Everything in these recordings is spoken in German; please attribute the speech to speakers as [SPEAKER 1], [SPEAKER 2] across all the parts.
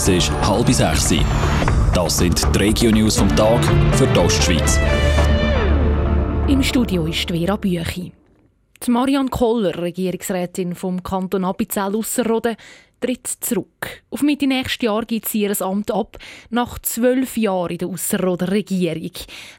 [SPEAKER 1] Es ist halb sechs. Das sind die Regio-News vom Tag für die Ostschweiz.
[SPEAKER 2] Im Studio ist Vera Büchi. Die Marianne Koller, Regierungsrätin vom Kanton Appenzell-Ausserrhoden, tritt zurück. Auf Mitte nächstes Jahr gibt sie ihr Amt ab, nach zwölf Jahren in der Ausserrhoder Regierung.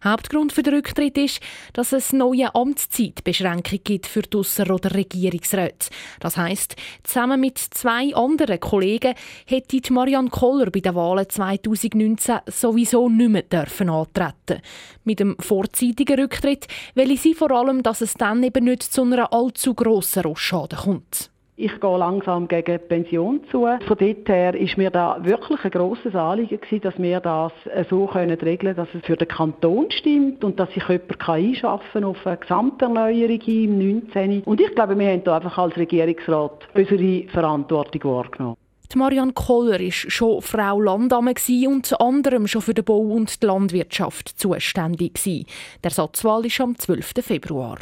[SPEAKER 2] Hauptgrund für den Rücktritt ist, dass es neue Amtszeitbeschränkung gibt für die Ausserrhoder Regierungsräte. Das heisst, zusammen mit zwei anderen Kollegen hätte Marianne Koller bei den Wahlen 2019 sowieso nicht mehr dürfen antreten. Mit dem vorzeitigen Rücktritt will sie vor allem, dass es dann eben nicht zu einer allzu grossen Rosschaden kommt.
[SPEAKER 3] Ich gehe langsam gegen die Pension zu. Von dort her ist mir da wirklich ein grosses Anliegen gewesen, dass wir das so können regeln dass es für den Kanton stimmt und dass sich jemand kann auf eine Gesamterneuerung im 19. Und ich glaube, wir haben da einfach als Regierungsrat unsere Verantwortung wahrgenommen.
[SPEAKER 2] Die Marianne Koller war schon Frau Landamme und unter anderem schon für den Bau und die Landwirtschaft zuständig. Der Satzwahl ist am 12. Februar.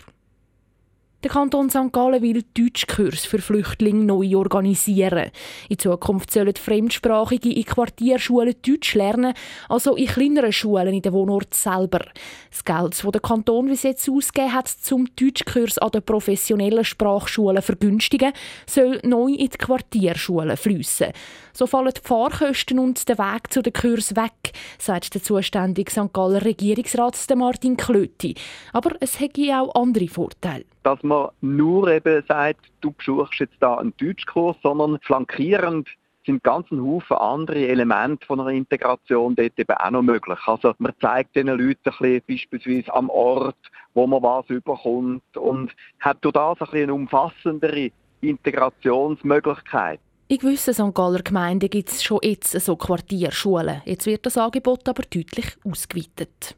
[SPEAKER 2] Der Kanton St. Gallen will Deutschkurs für Flüchtlinge neu organisieren. In Zukunft sollen Fremdsprachige in Quartierschulen Deutsch lernen, also in kleineren Schulen in den Wohnort selber. Das Geld, das der Kanton bis jetzt ausgegeben hat, zum Deutschkurs an den professionellen Sprachschulen vergünstigen, soll neu in die Quartierschulen fließen. So fallen die Fahrkosten und der Weg zu den Kurs weg, sagt der zuständige St. Galler Regierungsrat Martin Klöti. Aber es hätte auch andere Vorteile
[SPEAKER 4] dass man nur eben sagt, du besuchst jetzt da einen Deutschkurs, sondern flankierend sind ganz ein Haufen andere Elemente von einer Integration dort eben auch noch möglich. Also man zeigt den Leuten ein bisschen beispielsweise am Ort, wo man was überkommt und hat durch das ein bisschen eine umfassendere Integrationsmöglichkeit.
[SPEAKER 2] In gewissen St. Galler Gemeinden gibt es schon jetzt so Quartierschulen. Jetzt wird das Angebot aber deutlich ausgeweitet.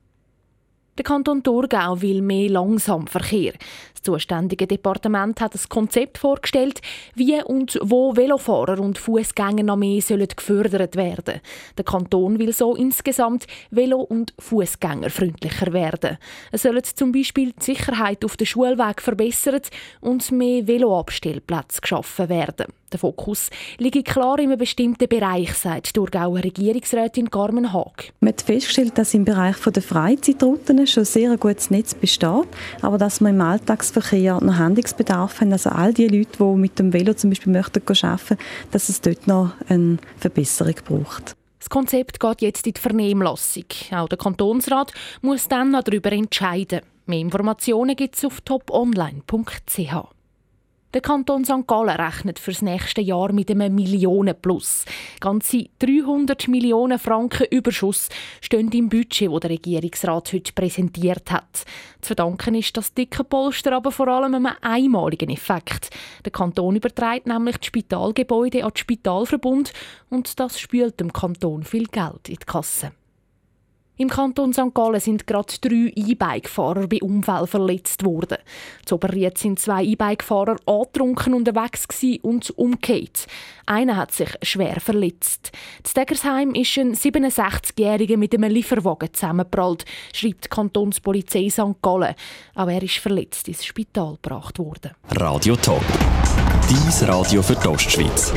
[SPEAKER 2] Der Kanton Thurgau will mehr Langsamverkehr. Das zuständige Departement hat ein Konzept vorgestellt, wie und wo Velofahrer und Fußgänger noch mehr sollen gefördert werden. Der Kanton will so insgesamt velo- und Fußgängerfreundlicher werden. Es sollen zum Beispiel die Sicherheit auf dem Schulweg verbessert und mehr Veloabstellplätze geschaffen werden. Der Fokus liegt klar in einem bestimmten Bereich, sagt die Thurgauer Regierungsrätin Carmen Haag.
[SPEAKER 5] Man hat festgestellt, dass im Bereich der Freizeitrouten schon sehr ein gutes Netz besteht, aber dass wir im Alltagsverkehr noch Handlungsbedarf haben. Also all die Leute, die mit dem Velo zum Beispiel möchten arbeiten, dass es dort noch eine Verbesserung braucht.
[SPEAKER 2] Das Konzept geht jetzt in die Vernehmlassung. Auch der Kantonsrat muss dann noch darüber entscheiden. Mehr Informationen gibt es auf toponline.ch. Der Kanton St. Gallen rechnet für das nächste Jahr mit einem Millionenplus. Ganze 300 Millionen Franken Überschuss stehen im Budget, das der Regierungsrat heute präsentiert hat. Zu verdanken ist das dicke Polster aber vor allem einem einmaligen Effekt. Der Kanton überträgt nämlich die Spitalgebäude an den Spitalverbund und das spült dem Kanton viel Geld in die Kasse. Im Kanton St. Gallen sind gerade drei E-Bike-Fahrer bei Unfällen verletzt worden. Zu Oberried sind zwei E-Bike-Fahrer angetrunken unterwegs und umgekehrt. Einer hat sich schwer verletzt. In Degersheim ist ein 67-Jähriger mit einem Lieferwagen zusammengeprallt, schreibt die Kantonspolizei St. Gallen. Auch er ist verletzt ins Spital gebracht worden.
[SPEAKER 1] Radio Top. Dies Radio für die Ostschweiz.